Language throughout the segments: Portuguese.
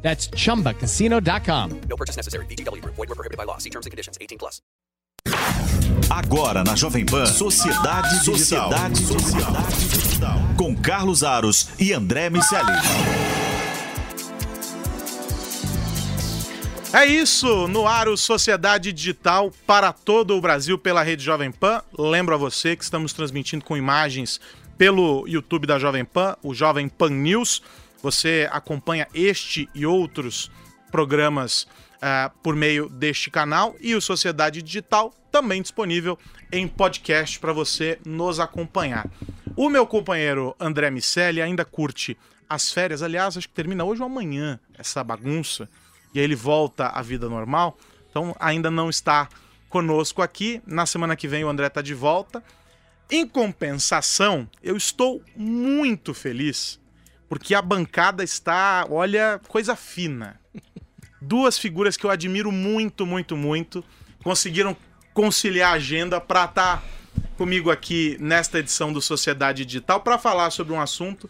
That's chumbacasino.com. No purchase necessary. VGW Group. Void were prohibited by law. See terms and conditions. 18 plus. Agora na Jovem Pan, Sociedade Digital. Sociedade Digital. Com Carlos Aros e André Miceli. É isso, no ar o Sociedade Digital para todo o Brasil pela rede Jovem Pan. Lembro a você que estamos transmitindo com imagens pelo YouTube da Jovem Pan, o Jovem Pan News. Você acompanha este e outros programas uh, por meio deste canal e o Sociedade Digital também disponível em podcast para você nos acompanhar. O meu companheiro André Miceli ainda curte as férias, aliás, acho que termina hoje ou amanhã essa bagunça e aí ele volta à vida normal. Então ainda não está conosco aqui. Na semana que vem o André está de volta. Em compensação, eu estou muito feliz porque a bancada está, olha, coisa fina. Duas figuras que eu admiro muito, muito, muito conseguiram conciliar a agenda para estar tá comigo aqui nesta edição do Sociedade Digital para falar sobre um assunto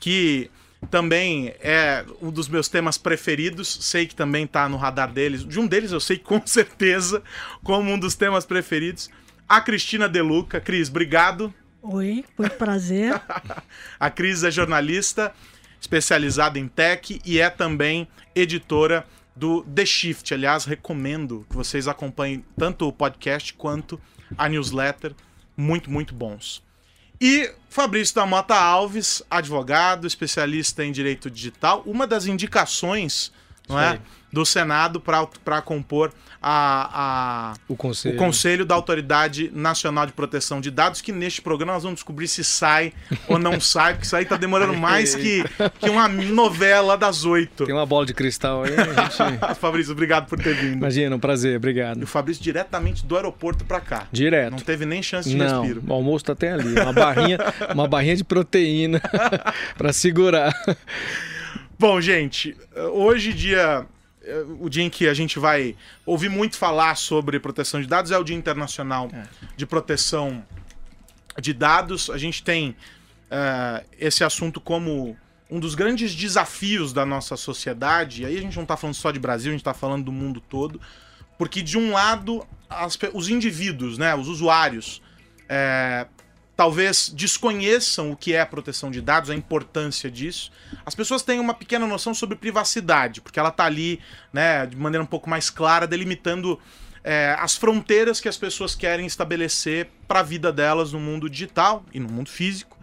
que também é um dos meus temas preferidos. Sei que também está no radar deles. De um deles eu sei com certeza como um dos temas preferidos. A Cristina Deluca. Cris, obrigado. Oi, muito prazer. a Cris é jornalista especializada em tech e é também editora do The Shift. Aliás, recomendo que vocês acompanhem tanto o podcast quanto a newsletter. Muito, muito bons. E Fabrício da Mota Alves, advogado, especialista em direito digital, uma das indicações não é, do Senado para compor a, a, o, conselho. o Conselho da Autoridade Nacional de Proteção de Dados, que neste programa nós vamos descobrir se sai ou não sai, porque isso aí está demorando mais que, que uma novela das oito. Tem uma bola de cristal aí. Gente... Fabrício, obrigado por ter vindo. Imagina, um prazer, obrigado. E o Fabrício diretamente do aeroporto para cá. Direto. Não teve nem chance de não, respiro. O almoço tá até ali, uma barrinha, uma barrinha de proteína para segurar. Bom, gente, hoje dia o dia em que a gente vai ouvir muito falar sobre proteção de dados é o Dia Internacional é. de Proteção de Dados. A gente tem uh, esse assunto como um dos grandes desafios da nossa sociedade. E aí a gente não está falando só de Brasil, a gente está falando do mundo todo. Porque, de um lado, as, os indivíduos, né, os usuários, é, talvez desconheçam o que é a proteção de dados, a importância disso. As pessoas têm uma pequena noção sobre privacidade, porque ela está ali, né, de maneira um pouco mais clara, delimitando é, as fronteiras que as pessoas querem estabelecer para a vida delas no mundo digital e no mundo físico.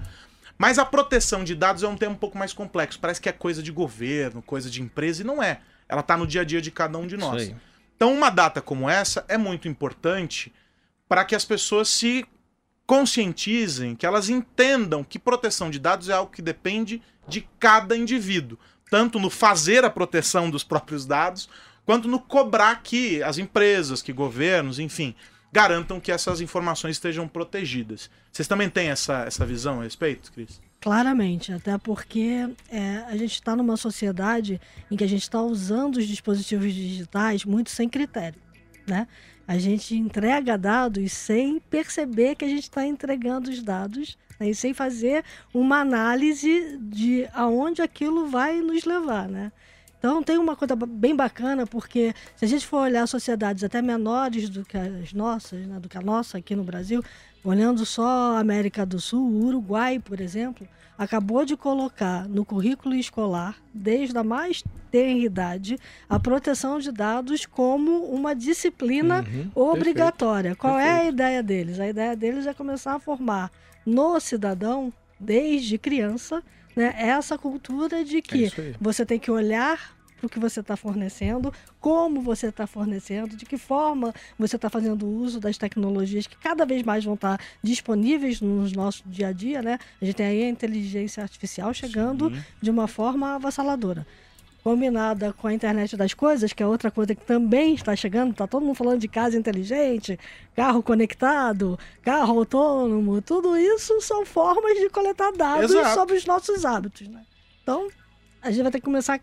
Mas a proteção de dados é um tema um pouco mais complexo. Parece que é coisa de governo, coisa de empresa, e não é. Ela está no dia a dia de cada um de nós. Então, uma data como essa é muito importante para que as pessoas se conscientizem, que elas entendam que proteção de dados é algo que depende de cada indivíduo, tanto no fazer a proteção dos próprios dados, quanto no cobrar que as empresas, que governos, enfim, garantam que essas informações estejam protegidas. Vocês também têm essa, essa visão a respeito, Cris? Claramente, até porque é, a gente está numa sociedade em que a gente está usando os dispositivos digitais muito sem critério, né? A gente entrega dados sem perceber que a gente está entregando os dados né? e sem fazer uma análise de aonde aquilo vai nos levar, né? Então tem uma coisa bem bacana, porque se a gente for olhar sociedades até menores do que as nossas, né, do que a nossa aqui no Brasil, olhando só a América do Sul, o Uruguai, por exemplo, acabou de colocar no currículo escolar, desde a mais tenra idade, a proteção de dados como uma disciplina uhum, obrigatória. Perfeito, Qual perfeito. é a ideia deles? A ideia deles é começar a formar no cidadão, desde criança, né, essa cultura de que é você tem que olhar o que você está fornecendo, como você está fornecendo, de que forma você está fazendo uso das tecnologias que cada vez mais vão estar tá disponíveis no nosso dia a dia, né? A gente tem aí a inteligência artificial chegando Sim. de uma forma avassaladora. combinada com a internet das coisas, que é outra coisa que também está chegando, está todo mundo falando de casa inteligente, carro conectado, carro autônomo, tudo isso são formas de coletar dados Exato. sobre os nossos hábitos. Né? Então, a gente vai ter que começar a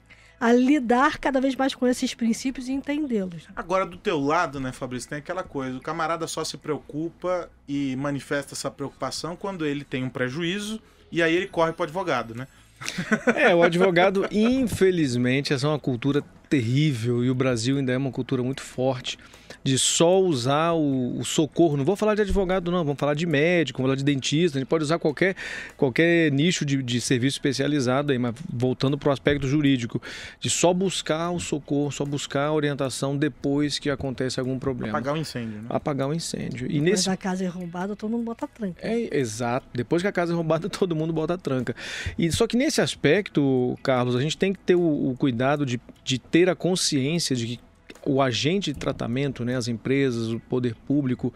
lidar cada vez mais com esses princípios e entendê-los. Agora, do teu lado, né, Fabrício, tem aquela coisa: o camarada só se preocupa e manifesta essa preocupação quando ele tem um prejuízo e aí ele corre pro advogado, né? É, o advogado, infelizmente, essa é uma cultura terrível e o Brasil ainda é uma cultura muito forte de só usar o, o socorro. Não vou falar de advogado, não, vamos falar de médico, vamos falar de dentista. A gente pode usar qualquer, qualquer nicho de, de serviço especializado aí, mas voltando para o aspecto jurídico, de só buscar o socorro, só buscar a orientação depois que acontece algum problema. Apagar o incêndio, né? Apagar o incêndio. E Depois nesse da casa é roubada, todo mundo bota tranca. é, exato. Depois que a casa é roubada, todo mundo bota a tranca. E só que nesse aspecto, Carlos, a gente tem que ter o, o cuidado de, de ter a consciência de que o agente de tratamento, né, as empresas, o poder público,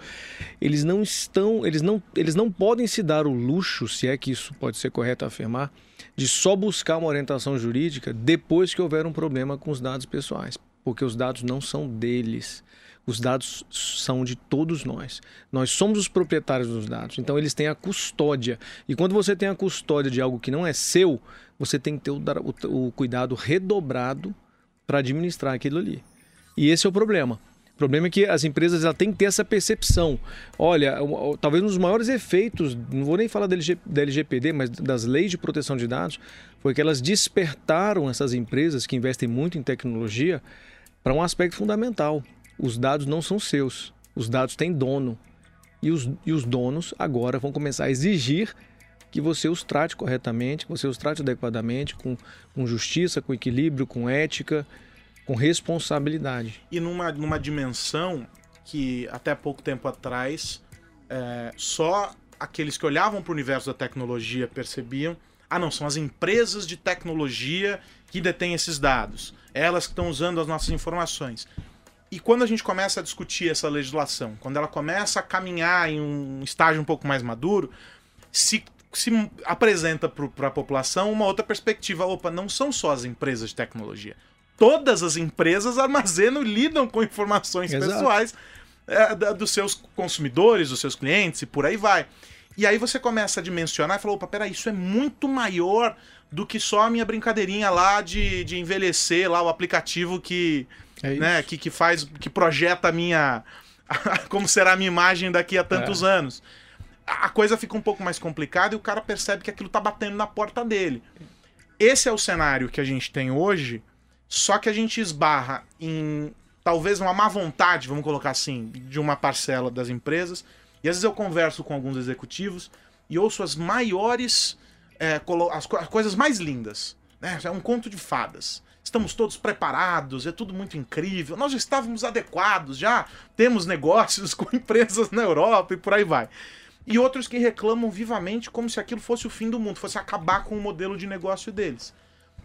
eles não estão, eles não, eles não podem se dar o luxo, se é que isso pode ser correto afirmar, de só buscar uma orientação jurídica depois que houver um problema com os dados pessoais, porque os dados não são deles. Os dados são de todos nós. Nós somos os proprietários dos dados. Então eles têm a custódia. E quando você tem a custódia de algo que não é seu, você tem que ter o, o- o cuidado redobrado para administrar aquilo ali. E esse é o problema. O problema é que as empresas têm que ter essa percepção. Olha, talvez um dos maiores efeitos, não vou nem falar da, da LGPD, mas das leis de proteção de dados, foi que elas despertaram essas empresas que investem muito em tecnologia para um aspecto fundamental. Os dados não são seus. Os dados têm dono. E os, e os donos agora vão começar a exigir que você os trate corretamente, que você os trate adequadamente, com, com justiça, com equilíbrio, com ética, com responsabilidade. E numa, numa dimensão que até pouco tempo atrás é, só aqueles que olhavam para o universo da tecnologia percebiam: ah, não, são as empresas de tecnologia que detêm esses dados, elas que estão usando as nossas informações. E quando a gente começa a discutir essa legislação, quando ela começa a caminhar em um estágio um pouco mais maduro, se, se apresenta para a população uma outra perspectiva. Opa, não são só as empresas de tecnologia. Todas as empresas armazenam e lidam com informações Exato. pessoais é, da- dos seus consumidores, dos seus clientes e por aí vai. E aí você começa a dimensionar e fala, opa, peraí, isso é muito maior do que só a minha brincadeirinha lá de, de envelhecer lá o aplicativo que, É né, que, que faz, que projeta a minha. como será a minha imagem daqui a tantos É. anos. A coisa fica um pouco mais complicada e o cara percebe que aquilo tá batendo na porta dele. Esse é o cenário que a gente tem hoje, só que a gente esbarra em talvez uma má vontade, vamos colocar assim, de uma parcela das empresas. E às vezes eu converso com alguns executivos e ouço as maiores. é, as, co- as coisas mais lindas. Né? É um conto de fadas. Estamos todos preparados, é tudo muito incrível. Nós já estávamos adequados, já temos negócios com empresas na Europa e por aí vai. E outros que reclamam vivamente como se aquilo fosse o fim do mundo, fosse acabar com o modelo de negócio deles.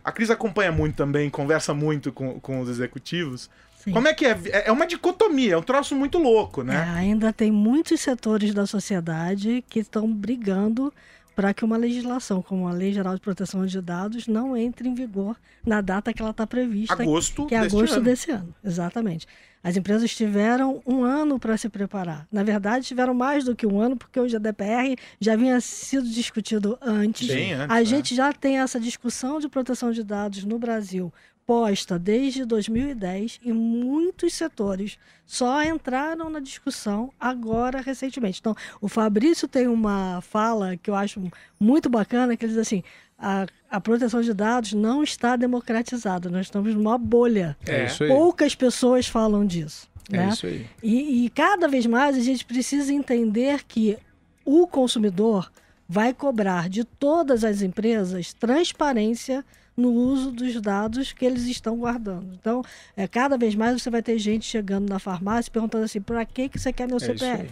A Cris acompanha muito também, conversa muito com, com os executivos. Sim. Como é que é? É- É uma dicotomia, é um troço muito louco, É, né? ainda tem muitos setores da sociedade que estão brigando para que uma legislação, como a Lei Geral de Proteção de Dados, não entre em vigor na data que ela está prevista, Agosto que é agosto ano. desse ano. Exatamente. As empresas tiveram um ano para se preparar. Na verdade, tiveram mais do que um ano, porque o GDPR já vinha sido discutido antes. Bem antes, a né? gente já tem essa discussão de proteção de dados no Brasil posta desde 2010 e muitos setores só entraram na discussão agora recentemente. Então, o Fabrício tem uma fala que eu acho muito bacana, que ele diz assim, a, a proteção de dados não está democratizada, nós estamos numa bolha. É, isso aí. Poucas pessoas falam disso. É né? isso aí. E, e cada vez mais a gente precisa entender que o consumidor vai cobrar de todas as empresas transparência no uso dos dados que eles estão guardando. Então, é, cada vez mais você vai ter gente chegando na farmácia perguntando assim, para que, que você quer meu É CPF?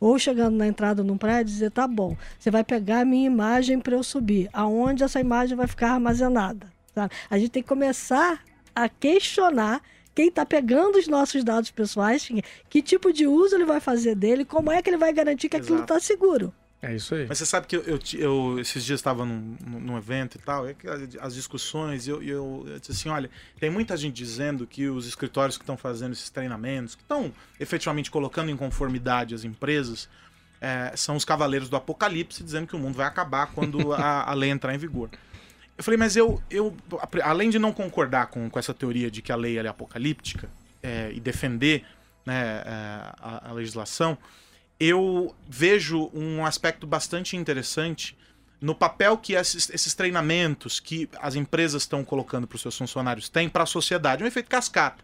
Ou chegando na entrada num prédio e dizer, tá bom, você vai pegar a minha imagem para eu subir. Aonde essa imagem vai ficar armazenada? sabe? A gente tem que começar a questionar quem está pegando os nossos dados pessoais, que tipo de uso ele vai fazer dele, como é que ele vai garantir que aquilo Exato. está seguro. É isso aí. Mas você sabe que eu, eu, eu esses dias estava num, num evento e tal, e que as- discussões, e eu, e eu, eu disse assim, olha, tem muita gente dizendo que os escritórios que estão fazendo esses treinamentos, que estão efetivamente colocando em conformidade as empresas, é, são os cavaleiros do apocalipse, dizendo que o mundo vai acabar quando a, a lei entrar em vigor. Eu falei, mas eu, eu além de não concordar com, com essa teoria de que a lei é apocalíptica é, e defender né, é, a, a legislação, eu vejo um aspecto bastante interessante no papel que esses, esses treinamentos que as empresas estão colocando para os seus funcionários têm para a sociedade. É um efeito cascata.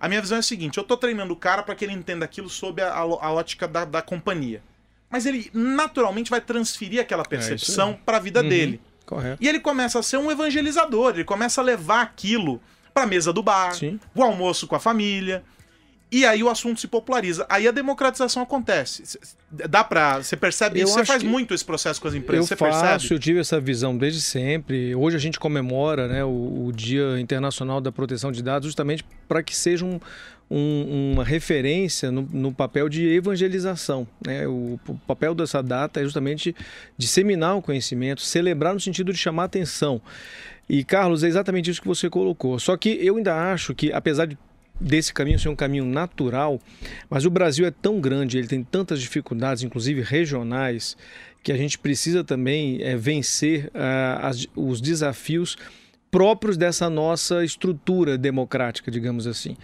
A minha visão é a seguinte: eu estou treinando o cara para que ele entenda aquilo sob a, a- a ótica da, da companhia. Mas ele naturalmente vai transferir aquela percepção para a vida Uhum. dele. Correto. E ele começa a ser um evangelizador, ele começa a levar aquilo para a mesa do bar, Sim. o almoço com a família. E aí o assunto se populariza. Aí a democratização acontece. Dá pra. Você percebe Eu isso? Você faz muito esse processo com as empresas. Eu você faço, percebe? eu tive essa visão desde sempre. Hoje a gente comemora né, o, o Dia Internacional da Proteção de Dados justamente para que seja um- um- uma referência no, no papel de evangelização. né? O, o papel dessa data é justamente disseminar o conhecimento, celebrar no sentido de chamar atenção. E, Carlos, é exatamente isso que você colocou. Só que eu ainda acho que, apesar de desse caminho ser um caminho natural, mas o Brasil é tão grande, ele tem tantas dificuldades, inclusive regionais, que a gente precisa também eh, vencer ah, as- os desafios próprios dessa nossa estrutura democrática, digamos assim.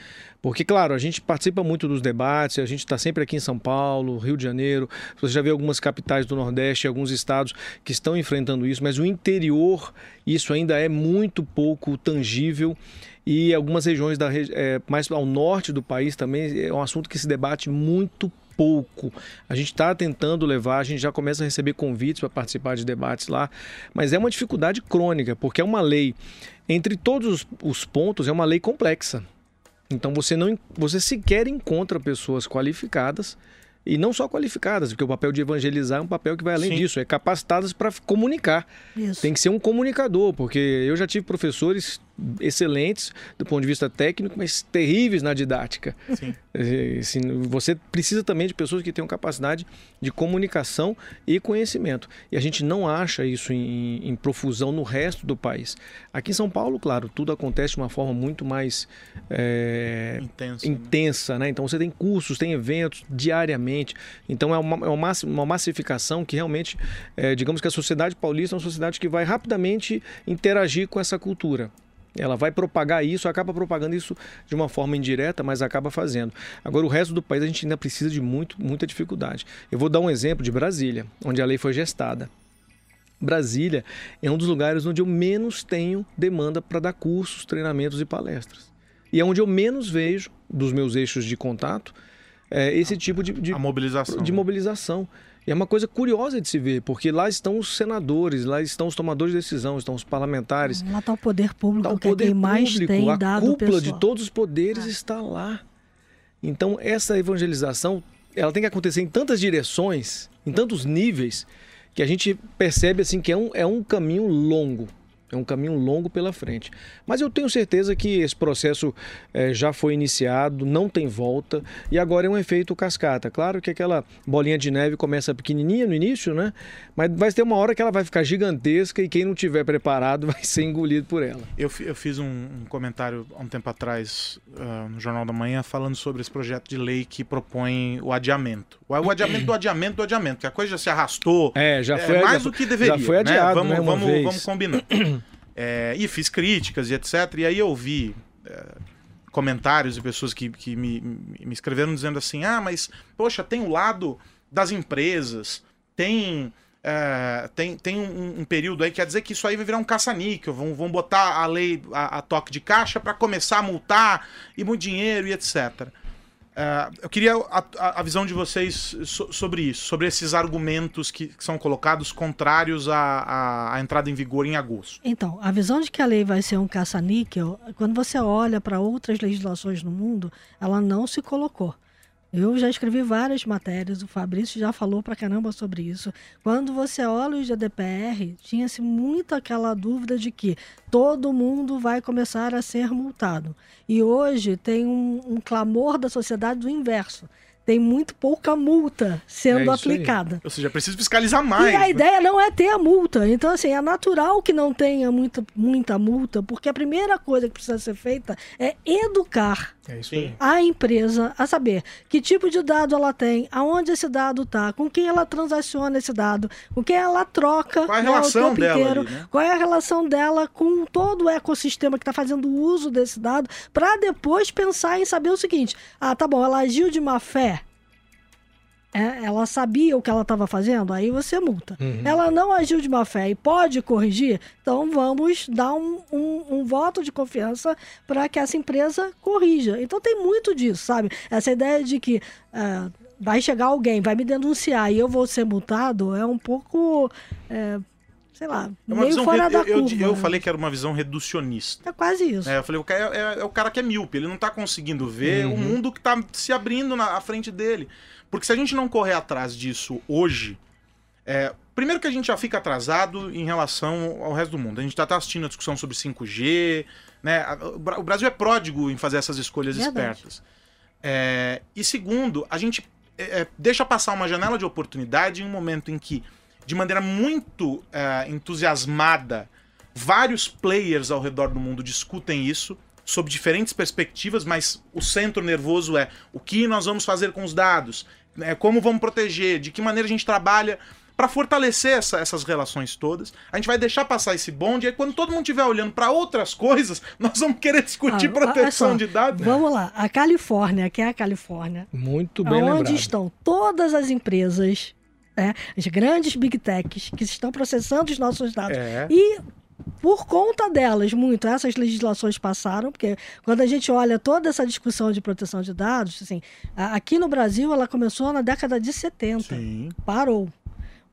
Porque, claro, a gente participa muito dos debates, a gente está sempre aqui em São Paulo, Rio de Janeiro, você já vê algumas capitais do Nordeste, alguns estados que estão enfrentando isso, mas o interior, isso ainda é muito pouco tangível e algumas regiões da, regi- eh, mais ao norte do país também é um assunto que se debate muito pouco. A gente está tentando levar, a gente já começa a receber convites para participar de debates lá, mas é uma dificuldade crônica, porque é uma lei, entre todos os- os pontos, é uma lei complexa. Então você não você sequer encontra pessoas qualificadas e não só qualificadas, porque o papel de evangelizar é um papel que vai além Sim. disso, é capacitadas para comunicar. Isso. Tem que ser um comunicador, porque eu já tive professores excelentes do ponto de vista técnico, mas terríveis na didática. Sim. Eh, assim, você precisa também de pessoas que tenham capacidade de comunicação e conhecimento. E a gente não acha isso em, em profusão no resto do país. Aqui em São Paulo, claro, tudo acontece de uma forma muito mais eh, Intenso. né? intensa, né? Então você tem cursos, tem eventos diariamente. Então é uma, é uma, massi- uma massificação que realmente, eh, digamos que a sociedade paulista é uma sociedade que vai rapidamente interagir com essa cultura. Ela vai propagar isso, acaba propagando isso de uma forma indireta, mas acaba fazendo. Agora, o resto do país a gente ainda precisa de muito, muita dificuldade. Eu vou dar um exemplo de Brasília, onde a lei foi gestada. Brasília é um dos lugares onde eu menos tenho demanda para dar cursos, treinamentos e palestras. E é onde eu menos vejo, dos meus eixos de contato, é, esse tipo de, de, A mobilização. de mobilização. E é uma coisa curiosa de se ver, porque lá estão os senadores, lá estão os tomadores de decisão, estão os parlamentares, Lá está o poder público, Tá o que é poder quem mais público, tem a dado cúpula pessoal. de todos os poderes está lá. Então essa evangelização, ela tem que acontecer em tantas direções, em tantos níveis, que a gente percebe assim que é um, é um caminho longo. É um caminho longo pela frente. Mas eu tenho certeza que esse processo eh, já foi iniciado, não tem volta, e agora é um efeito cascata. Claro que aquela bolinha de neve começa pequenininha no início, né? Mas vai ter uma hora que ela vai ficar gigantesca e quem não tiver preparado vai ser engolido por ela. Eu, eu fiz um, um comentário há um tempo atrás ah, no Jornal da Manhã falando sobre esse projeto de lei que propõe o adiamento. O, adiamento do adiamento do adiamento, que a coisa já se arrastou. É, já é, foi mais já do que deveria. Já foi adiado, né? Vamos, né, vamos, vez. vamos combinar. É, e fiz críticas e etc. E aí eu vi é, comentários de pessoas que, que me, me escreveram dizendo assim: ah, mas, poxa, tem o lado das empresas, tem. é, tem, tem um, um período aí, quer dizer que isso aí vai virar um caça-níquel, vão, vão botar a lei, a, a toque de caixa para começar a multar e muito dinheiro e etc. É, eu queria a, a- visão de vocês so- sobre isso, sobre esses argumentos que, que são colocados contrários à- à entrada em vigor em agosto. Então, a visão de que a lei vai ser um caça-níquel, quando você olha para outras legislações no mundo, ela não se colocou. Eu já escrevi várias matérias, o Fabrício já falou pra caramba sobre isso. Quando você olha o GDPR, tinha-se muito aquela dúvida de que todo mundo vai começar a ser multado. E hoje tem um, um clamor da sociedade do inverso. tem muito pouca multa sendo É isso aí. aplicada. Ou seja, precisa fiscalizar mais. E a né? ideia não é ter a multa. Então, assim, é natural que não tenha muita, muita multa, porque a primeira coisa que precisa ser feita é educar É isso Sim. a empresa a saber que tipo de dado ela tem, aonde esse dado está, com quem ela transaciona esse dado, com quem ela troca Qual é a né, o relação tempo dela inteiro, ali, né? qual é a relação dela com todo o ecossistema que está fazendo uso desse dado, para depois pensar em saber o seguinte: ah, tá bom, ela agiu de má fé. É, ela sabia o que ela estava fazendo, aí você multa. Uhum. Ela não agiu de má fé e pode corrigir, então vamos dar um, um- um voto de confiança para que essa empresa corrija. Então tem muito disso, sabe? Essa ideia de que ah, vai chegar alguém, vai me denunciar e eu vou ser multado é um pouco, é, sei lá, É meio fora da eu, eu- curva. eu falei que era uma visão reducionista. É quase isso. É, eu falei, o cara é, é- é o cara que é míope, ele não tá conseguindo ver Uhum. o mundo que tá se abrindo na à frente dele. Porque se a gente não correr atrás disso hoje, é, primeiro que a gente já fica atrasado em relação ao resto do mundo. A gente já tá assistindo a discussão sobre 5G, né? O Brasil é pródigo em fazer essas escolhas Verdade. espertas. É, e segundo, a gente é, é, deixa passar uma janela de oportunidade em um momento em que, de maneira muito é, entusiasmada, vários players ao redor do mundo discutem isso sob diferentes perspectivas, mas o centro nervoso é o que nós vamos fazer com os dados, né, como vamos proteger, de que maneira a gente trabalha para fortalecer essa- essas relações todas. A gente vai deixar passar esse bonde, e aí quando todo mundo estiver olhando para outras coisas, nós vamos querer discutir Ah, proteção só, de dados. Vamos lá, a Califórnia, que é a Califórnia, Muito bem onde lembrado. estão todas as empresas, né, as grandes big techs que estão processando os nossos dados. É. E por conta delas, muito, essas legislações passaram, porque quando a gente olha toda essa discussão de proteção de dados, assim, aqui no Brasil ela começou na década de 70 Sim. parou.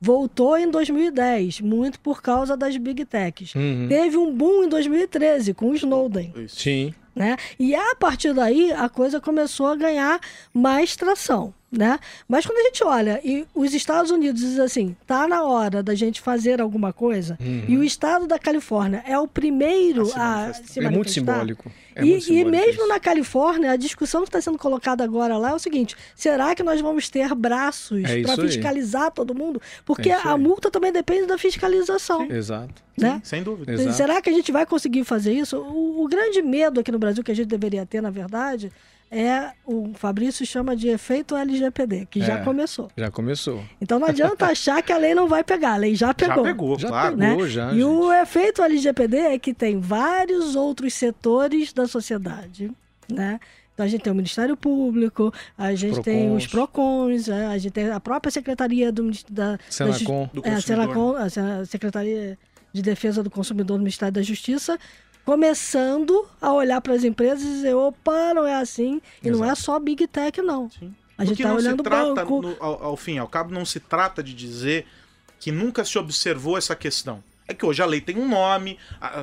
Voltou em 2010, muito por causa das big techs. Uhum. Teve um boom em 2013 com o Snowden. Sim. né? E a partir daí a coisa começou a ganhar mais tração, né? Mas quando a gente olha e os Estados Unidos diz assim, tá na hora da gente fazer alguma coisa, Uhum. e o estado da Califórnia é o primeiro A se a, manifestar. se É muito manifestar, simbólico. É e, muito e mesmo isso. na Califórnia, a discussão que está sendo colocada agora lá é o seguinte: será que nós vamos ter braços É para isso aí. fiscalizar todo mundo? Porque É a aí. multa também depende da fiscalização. Exato. Né? Sem dúvida. Exato. Será que a gente vai conseguir fazer isso? O, o grande medo aqui no Brasil que a gente deveria ter, na verdade, é o Fabrício chama de efeito LGPD, que já É. começou. Já começou. Então não adianta achar que a lei não vai pegar, a lei já pegou. Já pegou, Já claro. pegou. né? já, e gente. o efeito LGPD é que tem vários outros setores da sociedade, né? Então a gente tem o Ministério Público, a gente tem os PROCONs, é, a gente tem a própria Secretaria do, da, da Senacom. Do é. Senacom, a Se- a Secretaria de Defesa do Consumidor do Ministério da Justiça, começando a olhar para as empresas e dizer, opa, não é assim, e não é só Big Tech, não. Sim. A gente está olhando o trata, banco. no- ao, ao fim, ao cabo, não se trata de dizer que nunca se observou essa questão. É que hoje a lei tem um nome,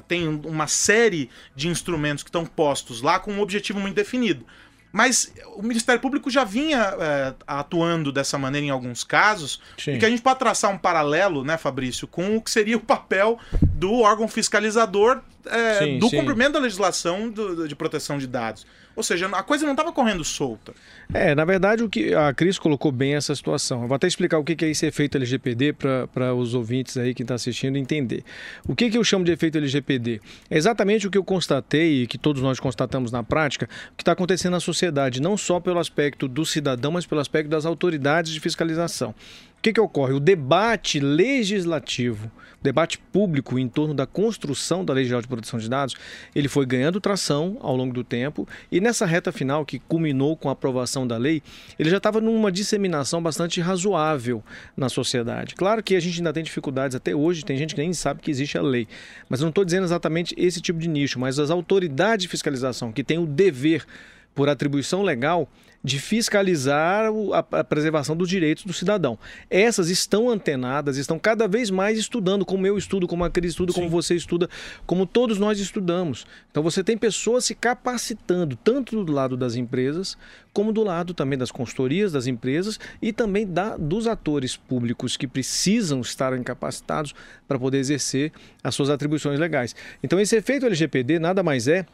tem um- uma série de instrumentos que estão postos lá com um objetivo muito definido. Mas o Ministério Público já vinha é, atuando dessa maneira em alguns casos, Sim. e que a gente pode traçar um paralelo, né, Fabrício, com o que seria o papel do órgão fiscalizador é, Sim, do sim. cumprimento da legislação do- de proteção de dados. Ou seja, a coisa não estava correndo solta. É, na verdade, o que a Cris colocou bem essa situação. Eu vou até explicar o que é esse efeito LGPD para os ouvintes aí que estão assistindo entender. O que, que eu chamo de efeito LGPD? É exatamente o que eu constatei e que todos nós constatamos na prática, o que está acontecendo na sociedade, não só pelo aspecto do cidadão, mas pelo aspecto das autoridades de fiscalização. O que, que ocorre? O debate legislativo, o debate público em torno da construção da Lei Geral de Proteção de Dados, ele foi ganhando tração ao longo do tempo e nessa reta final que culminou com a aprovação da lei, ele já estava numa disseminação bastante razoável na sociedade. Claro que a gente ainda tem dificuldades até hoje, tem gente que nem sabe que existe a lei, mas eu não estou dizendo exatamente esse tipo de nicho, mas as autoridades de fiscalização que têm o dever por atribuição legal de fiscalizar a, preservação dos direitos do cidadão. Essas estão antenadas, estão cada vez mais estudando, como eu estudo, como a Cris estuda, como você estuda, como todos nós estudamos. Então você tem pessoas se capacitando, tanto do lado das empresas, como do lado também das consultorias das empresas e também da, dos atores públicos que precisam estar capacitados para poder exercer as suas atribuições legais. Então esse efeito LGPD nada mais é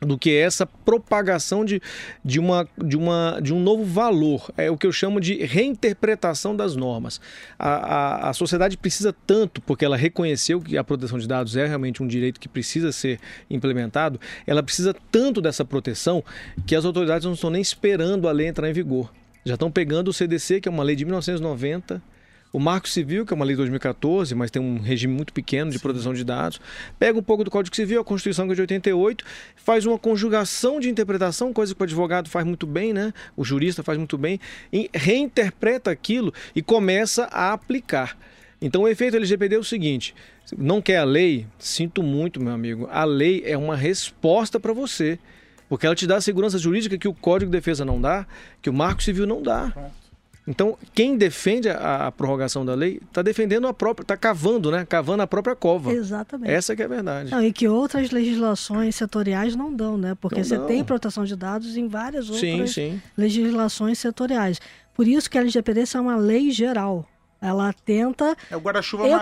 do que essa propagação de, de, uma, de, uma, de um novo valor. É o que eu chamo de reinterpretação das normas. A, a, a sociedade precisa tanto, porque ela reconheceu que a proteção de dados é realmente um direito que precisa ser implementado, ela precisa tanto dessa proteção que as autoridades não estão nem esperando a lei entrar em vigor. Já estão pegando o CDC, que é uma lei de 1990 o Marco Civil, que é uma lei de 2014, mas tem um regime muito pequeno de Sim. proteção de dados, pega um pouco do Código Civil, a Constituição que é de 88, faz uma conjugação de interpretação, coisa que o advogado faz muito bem, né? O jurista faz muito bem, e reinterpreta aquilo e começa a aplicar. Então o efeito LGPD é o seguinte: não quer a lei? Sinto muito, meu amigo. A lei é uma resposta para você. Porque ela te dá a segurança jurídica que o Código de Defesa não dá, que o Marco Civil não dá. Então, quem defende a, a prorrogação da lei está defendendo a própria, está cavando, né? Cavando a própria cova. Exatamente. Essa que é a verdade. Não, e que outras legislações setoriais não dão, né? Porque não você dão. tem proteção de dados em várias outras sim, sim. legislações setoriais. Por isso que a LGPD é uma lei geral. Ela tenta é o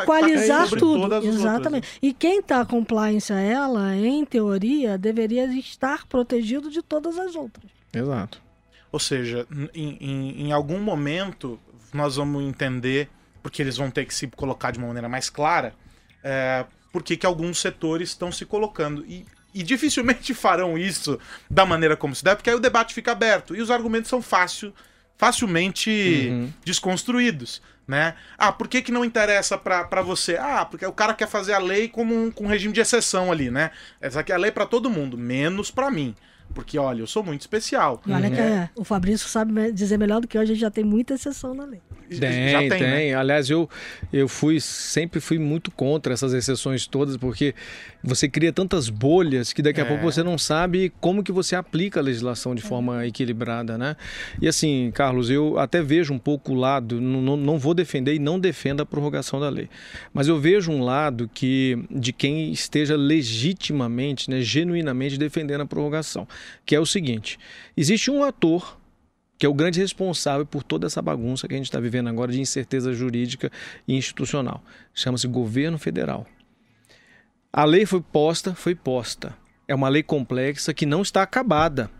equalizar tá tudo. Exatamente. Outras, né? E quem está compliance a ela, em teoria, deveria estar protegido de todas as outras. Exato. Ou seja, em, em, em algum momento nós vamos entender, porque eles vão ter que se colocar de uma maneira mais clara, é, por que, que alguns setores estão se colocando. E, e dificilmente farão isso da maneira como se deve, porque aí o debate fica aberto e os argumentos são fácil, facilmente uhum. desconstruídos. Né? Ah, por que, que não interessa para você? Ah, porque o cara quer fazer a lei como um, com um regime de exceção ali, né? Essa aqui é a lei para todo mundo, menos para mim. Porque, olha, eu sou muito especial. E olha que é, o Fabrício sabe dizer melhor do que eu, a gente já tem muita exceção na lei. Tem, já tem. tem. Né? Aliás, eu, eu fui sempre fui muito contra essas exceções todas, porque você cria tantas bolhas que daqui a é. pouco você não sabe como que você aplica a legislação de forma é. equilibrada, né? E assim, Carlos, eu até vejo um pouco o lado, não, não vou defender e não defendo a prorrogação da lei, mas eu vejo um lado que de quem esteja legitimamente, né, genuinamente defendendo a prorrogação, que é o seguinte: existe um ator que é o grande responsável por toda essa bagunça que a gente está vivendo agora de incerteza jurídica e institucional. Chama-se governo federal. A lei foi posta, foi posta. É uma lei complexa que não está acabada.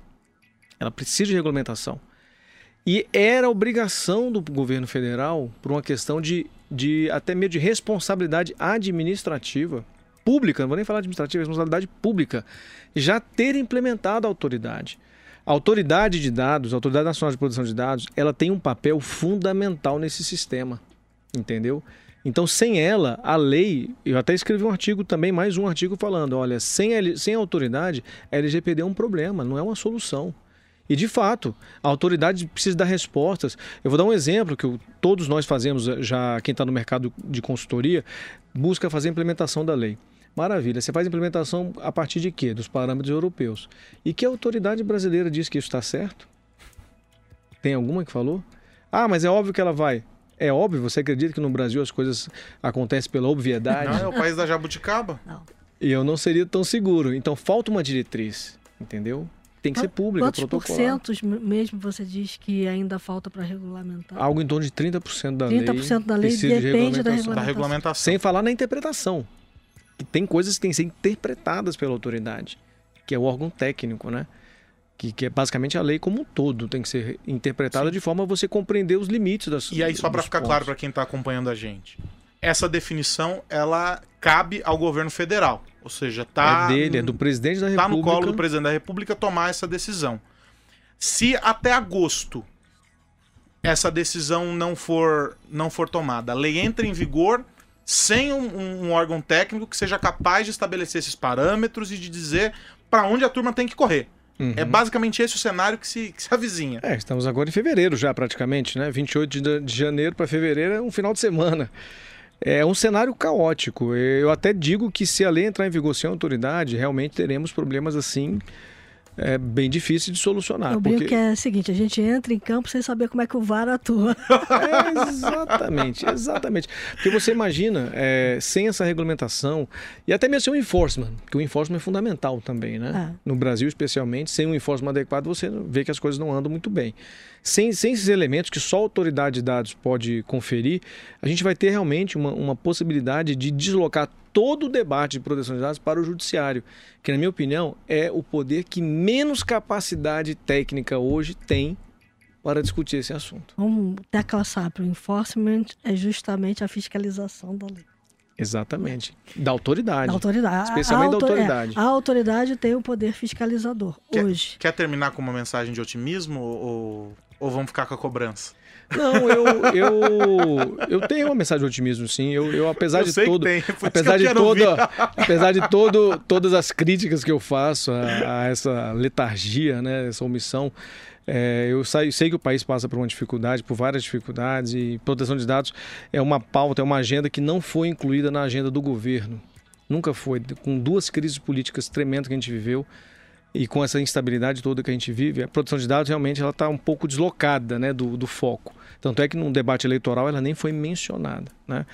Ela precisa de regulamentação. E era obrigação do governo federal, por uma questão de, de até mesmo de responsabilidade administrativa, pública, não vou nem falar administrativa, responsabilidade pública, já ter implementado a autoridade. A autoridade de dados, a Autoridade Nacional de Proteção de Dados, ela tem um papel fundamental nesse sistema, entendeu? Então, sem ela, a lei, eu até escrevi um artigo também, mais um artigo falando, olha, sem a, sem a autoridade, a LGPD é um problema, não é uma solução. E de fato, a autoridade precisa dar respostas. Eu vou dar um exemplo que todos nós fazemos, já quem está no mercado de consultoria, busca fazer a implementação da lei. Maravilha. Você faz implementação a partir de quê? Dos parâmetros europeus. E que autoridade brasileira diz que isso está certo? Tem alguma que falou? Ah, mas é óbvio que ela vai. É óbvio? Você acredita que no Brasil as coisas acontecem pela obviedade? Não, é o país da jabuticaba. Não. E eu não seria tão seguro. Então falta uma diretriz, entendeu? Tem que ser pública, Quantos porcentos mesmo você diz que ainda falta para regulamentar? Algo em torno de 30% da 30 lei. 30% da lei depende de regulamentação. da regulamentação. Sem falar na interpretação. Tem coisas que têm que ser interpretadas pela autoridade, que é o órgão técnico, né? que, que é basicamente a lei como um todo tem que ser interpretada Sim. de forma a você compreender os limites das E aí só para ficar pontos. claro para quem está acompanhando a gente, essa definição ela cabe ao governo federal, ou seja, tá é dele, é do presidente da tá República. no colo do presidente da República tomar essa decisão. Se até agosto essa decisão não for não for tomada, a lei entra em vigor sem um, um órgão técnico que seja capaz de estabelecer esses parâmetros e de dizer para onde a turma tem que correr. É uhum. É basicamente esse o cenário que se, que se avizinha. É, estamos agora em fevereiro já praticamente, né? 28 de, de janeiro para fevereiro é um final de semana. É um cenário caótico. Eu até digo que se a lei entrar em vigor sem autoridade, realmente teremos problemas assim é bem difícil de solucionar. Eu porque... que é o seguinte, a gente entra em campo sem saber como é que o VAR atua. É, exatamente, exatamente. Porque você imagina, é, sem essa regulamentação, e até mesmo sem o enforcement, que o enforcement é fundamental também, né? É. No Brasil, especialmente, sem um enforcement adequado, você vê que as coisas não andam muito bem. Sem, sem esses elementos que só a autoridade de dados pode conferir, a gente vai ter realmente uma, uma possibilidade de deslocar todo o debate de proteção de dados para o judiciário, que, na minha opinião, é o poder que menos capacidade técnica hoje tem para discutir esse assunto. Vamos tecla SAP. O enforcement é justamente a fiscalização da lei. Exatamente. Da autoridade. Da autoridade. Especialmente A da é, autoridade. a autoridade tem o poder fiscalizador Quer, hoje. quer terminar com uma mensagem de otimismo ou, ou vamos ficar com a cobrança? Não, eu, eu, eu tenho uma mensagem de otimismo, sim. Eu, eu apesar Eu de todo, tem, apesar de toda, ouvir. apesar de todo, todas as críticas que eu faço a, a essa letargia, né, essa omissão, é, eu sei, sei que o país passa por uma dificuldade, por várias dificuldades e proteção de dados é uma pauta, é uma agenda que não foi incluída na agenda do governo. Nunca foi. Com duas crises políticas tremendas que a gente viveu, e com essa instabilidade toda que a gente vive, a produção de dados realmente ela está um pouco deslocada né, do, do foco. Tanto é que num debate eleitoral ela nem foi mencionada. Né?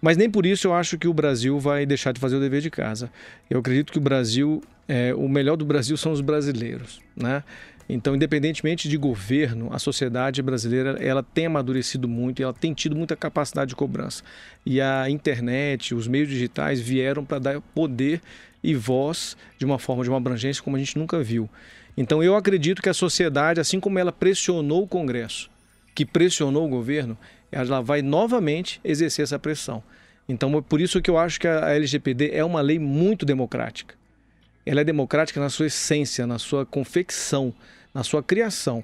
Mas nem por isso eu acho que o Brasil vai deixar de fazer o dever de casa. Eu acredito que o Brasil, é, o melhor do Brasil são os brasileiros. Né? Então, independentemente de governo, a sociedade brasileira ela tem amadurecido muito e ela tem tido muita capacidade de cobrança. E a internet, os meios digitais vieram para dar poder e voz de uma forma, de uma abrangência como a gente nunca viu. Então, eu acredito que a sociedade, assim como ela pressionou o Congresso, que pressionou o governo, ela vai novamente exercer essa pressão. Então, é por isso que eu acho que a LGPD é uma lei muito democrática. Ela é democrática na sua essência, na sua confecção, na sua criação.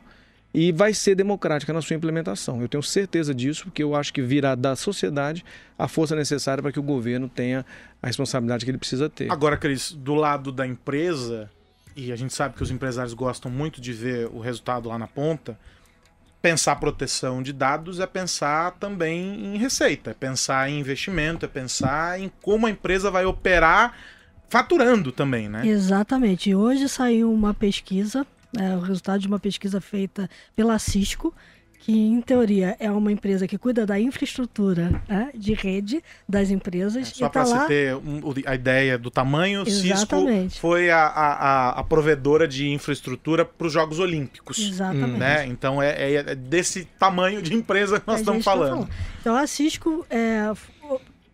E vai ser democrática na sua implementação. Eu tenho certeza disso, porque eu acho que virá da sociedade a força necessária para que o governo tenha a responsabilidade que ele precisa ter. Agora, Cris, do lado da empresa, e a gente sabe que os empresários gostam muito de ver o resultado lá na ponta, pensar proteção de dados é pensar também em receita, é pensar em investimento, é pensar em como a empresa vai operar faturando também, né? Exatamente. E hoje saiu uma pesquisa, é, o resultado de uma pesquisa feita pela Cisco, que em teoria é uma empresa que cuida da infraestrutura né, de rede das empresas. Só e para tá lá... você ter um- a ideia do tamanho, Exatamente. Cisco foi a, a, a- provedora de infraestrutura para os Jogos Olímpicos. Exatamente. Né? Então é, é desse tamanho de empresa que nós estamos gente tá falando. Então a Cisco é,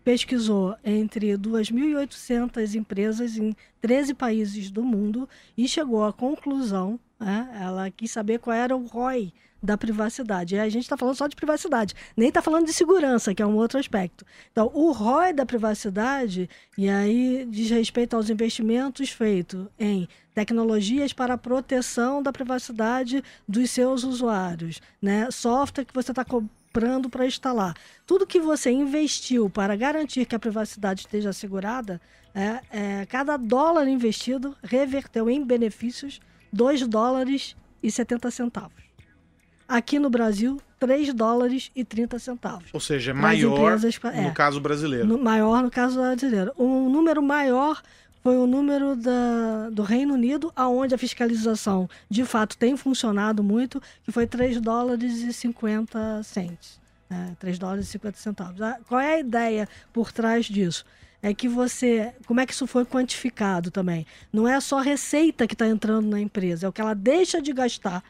pesquisou entre 2.800 empresas em 13 países do mundo e chegou à conclusão, né, ela quis saber qual era o ROI da privacidade. E a gente está falando só de privacidade, nem está falando de segurança, que é um outro aspecto. Então, o ROI da privacidade, e aí diz respeito aos investimentos feitos em tecnologias para a proteção da privacidade dos seus usuários, né? software que você está comprando para instalar. Tudo que você investiu para garantir que a privacidade esteja assegurada, é, é, cada dólar investido reverteu em benefícios 2 dólares e 70 centavos. Aqui no Brasil, 3 dólares e 30 centavos. Ou seja, é maior empresas pa- no é. caso brasileiro. No- maior no caso brasileiro. O número maior foi o número da, do Reino Unido, aonde a fiscalização de fato tem funcionado muito, que foi 3 dólares e 50 cents. Né? 3 dólares e 50 centavos. Ah, Qual é a ideia por trás disso? É que você. Como é que isso foi quantificado também? Não é só a receita que está entrando na empresa, é o que ela deixa de gastar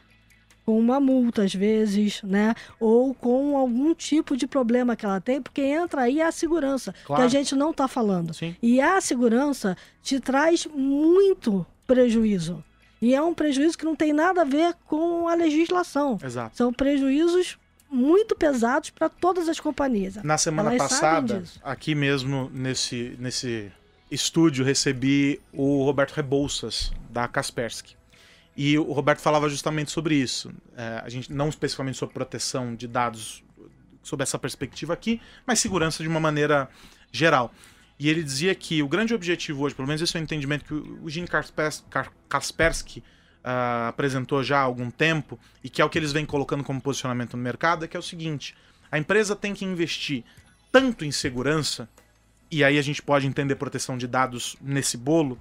com uma multa às vezes, né? Ou com algum tipo de problema que ela tem, porque entra aí a segurança, que Claro. a gente não está falando. Sim. E a segurança te traz muito prejuízo. E é um prejuízo que não tem nada a ver com a legislação. Exato. São prejuízos muito pesados para todas as companhias. Na semana Elas passada, aqui mesmo nesse, nesse estúdio, recebi o Roberto Rebouças, da Kaspersky. E o Roberto falava justamente sobre isso. É, a gente não especificamente sobre proteção de dados sob essa perspectiva aqui, mas segurança de uma maneira geral. E ele dizia que o grande objetivo hoje, pelo menos esse é o entendimento que o Gene Kaspersky ah, apresentou já há algum tempo, e que é o que eles vêm colocando como posicionamento no mercado, é que é o seguinte: a empresa tem que investir tanto em segurança, e aí a gente pode entender proteção de dados nesse bolo,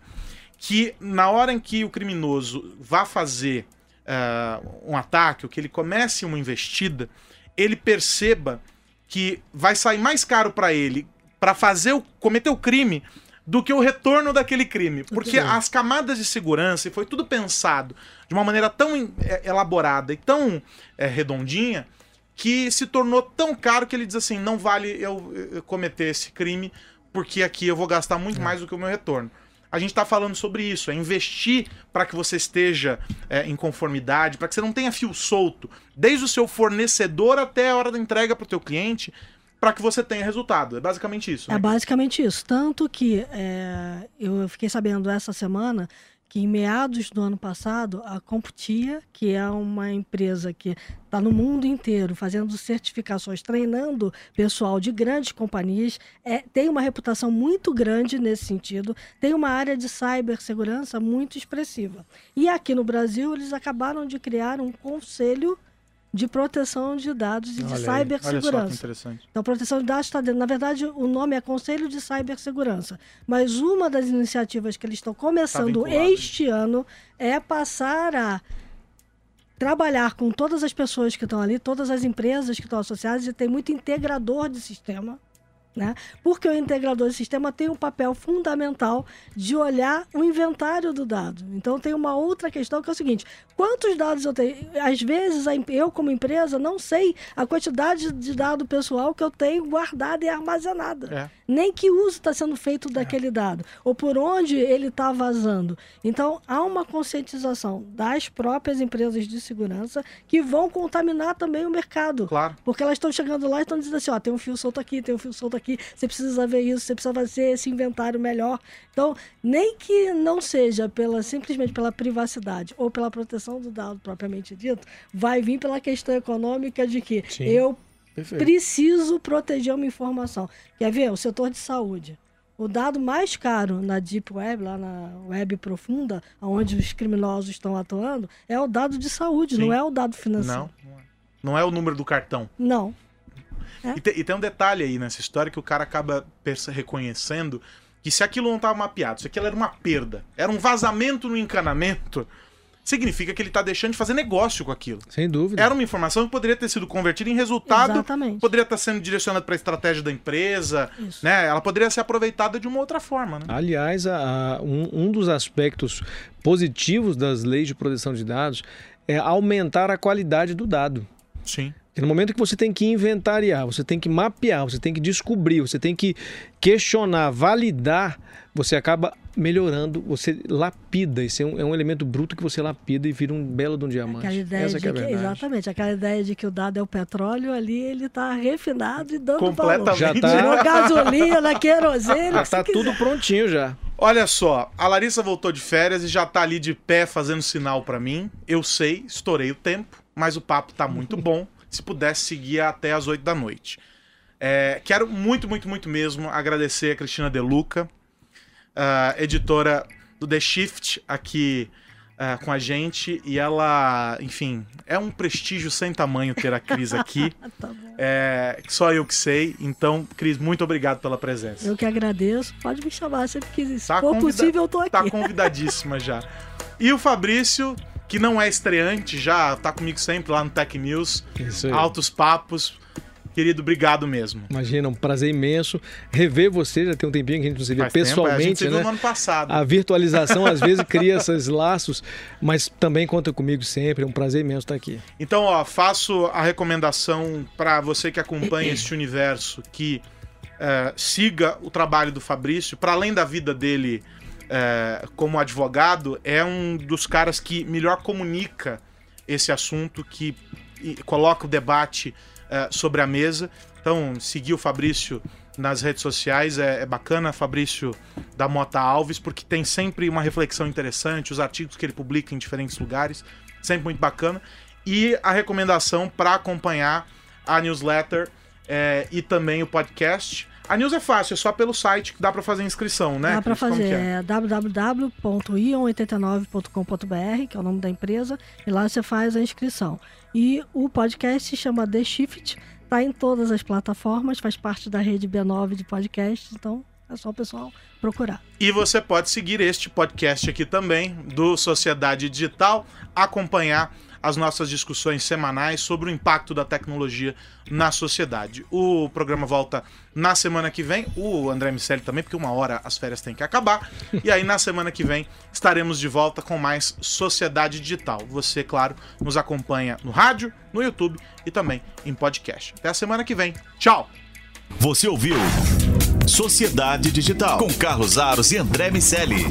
que na hora em que o criminoso vá fazer ah, um ataque, ou que ele comece uma investida, ele perceba que vai sair mais caro para ele para fazer o, cometer o crime do que o retorno daquele crime. Porque as camadas de segurança, e foi tudo pensado de uma maneira tão é, elaborada e tão é, redondinha, que se tornou tão caro que ele diz assim: não vale eu, eu cometer esse crime, porque aqui eu vou gastar muito mais do que o meu retorno. A gente está falando sobre isso, é investir para que você esteja é, em conformidade, para que você não tenha fio solto, desde o seu fornecedor até a hora da entrega para o teu cliente, para que você tenha resultado. É basicamente isso. É né? basicamente isso. Tanto que é, eu fiquei sabendo essa semana que em meados do ano passado, a Computia, que é uma empresa que está no mundo inteiro fazendo certificações, treinando pessoal de grandes companhias, é, tem uma reputação muito grande nesse sentido, tem uma área de cibersegurança muito expressiva. E aqui no Brasil, eles acabaram de criar um conselho de proteção de dados e de Olha aí, Olha só que cibersegurança. interessante. Então, proteção de dados está dentro. Na verdade, o nome é Conselho de Cibersegurança. Mas uma das iniciativas que eles estão começando Tá este ano é passar a trabalhar com todas as pessoas que estão ali, todas as empresas que estão associadas, e tem muito integrador de sistema. Né? Porque o integrador de sistema tem um papel fundamental de olhar o inventário do dado. Então tem uma outra questão que é o seguinte: quantos dados eu tenho? Às vezes eu, como empresa, não sei a quantidade de dado pessoal que eu tenho guardada e armazenada. É. Nem que uso está sendo feito daquele dado, ou por onde ele está vazando. Então há uma conscientização das próprias empresas de segurança que vão contaminar também o mercado. Claro. Porque elas estão chegando lá e estão dizendo assim, ó, tem um fio solto aqui, tem um fio solto aqui, você precisa ver isso, você precisa fazer esse inventário melhor. Então, nem que não seja pela simplesmente pela privacidade ou pela proteção do dado propriamente dito, vai vir pela questão econômica de que Sim. eu Perfeito. preciso proteger uma informação. Quer ver? O setor de saúde. O dado mais caro na Deep Web, lá na web profunda, onde os criminosos estão atuando, é o dado de saúde, Sim. não é o dado financeiro. Não, é. Não é o número do cartão. Não. É. E, te- e tem um detalhe aí nessa história que o cara acaba reconhecendo que se aquilo não estava mapeado, se aquilo era uma perda, era um vazamento no encanamento, significa que ele está deixando de fazer negócio com aquilo. Sem dúvida. Era uma informação que poderia ter sido convertida em resultado, Exatamente. poderia estar sendo direcionada para a estratégia da empresa, Isso. né? Ela poderia ser aproveitada de uma outra forma, né? Aliás, a- a- um, um dos aspectos positivos das leis de proteção de dados é aumentar a qualidade do dado. Sim. Porque no momento que você tem que inventariar, você tem que mapear, você tem que descobrir, você tem que questionar, validar, você acaba melhorando, você lapida. Isso é um, é um elemento bruto que você lapida e vira um belo de um diamante. Aquela ideia Essa de que é a que, exatamente, aquela ideia de que o dado é o petróleo, ali ele está refinado e dando Completamente. valor. Já tá- Tirou gasolina, querosene, Ah, tá você tudo prontinho já. Olha só, a Larissa voltou de férias e já tá ali de pé fazendo sinal pra mim. Eu sei, estourei o tempo, mas o papo tá muito bom. Se pudesse seguir até as 8 da noite. É, quero muito, muito, muito mesmo agradecer a Cristina Deluca, ah, editora do The Shift aqui ah, com a gente. E ela, enfim, é um prestígio sem tamanho ter a Cris aqui. Tá. É, só eu que sei. Então, Cris, muito obrigado pela presença. Eu que agradeço. Pode me chamar sempre que se Tá for convida- possível, eu tô aqui. Tá convidadíssima já. E o Fabrício, que não é estreante, já tá comigo sempre lá no Tech News. Isso aí. Altos papos. Querido, obrigado mesmo. Imagina, um prazer imenso rever você. Já tem um tempinho que a gente não se vê Faz tempo, é, a gente pessoalmente, se viu né? no ano passado. A virtualização às vezes cria esses laços, mas também conta comigo sempre. É um prazer imenso estar aqui. Então, ó, faço a recomendação para você que acompanha este universo que é, siga o trabalho do Fabrício, para além da vida dele é, como advogado, é um dos caras que melhor comunica esse assunto, que coloca o debate é, sobre a mesa. Então, seguir o Fabrício nas redes sociais é, é bacana, Fabrício da Mota Alves, porque tem sempre uma reflexão interessante, os artigos que ele publica em diferentes lugares, sempre muito bacana. E a recomendação para acompanhar a newsletter é, e também o podcast. A news é fácil, é só pelo site que dá para fazer inscrição, né? Dá para fazer é? é www.ion89.com.br, que é o nome da empresa, e lá você faz a inscrição. E o podcast se chama The Shift, tá em todas as plataformas, faz parte da rede B9 de podcasts, então é só o pessoal procurar. E você pode seguir este podcast aqui também, do Sociedade Digital, acompanhar as nossas discussões semanais sobre o impacto da tecnologia na sociedade. O programa volta na semana que vem, o André Miceli também, porque uma hora as férias têm que acabar. E aí na semana que vem estaremos de volta com mais Sociedade Digital. Você, claro, nos acompanha no rádio, no YouTube e também em podcast. Até a semana que vem. Tchau! Você ouviu Sociedade Digital com Carlos Aros e André Miceli.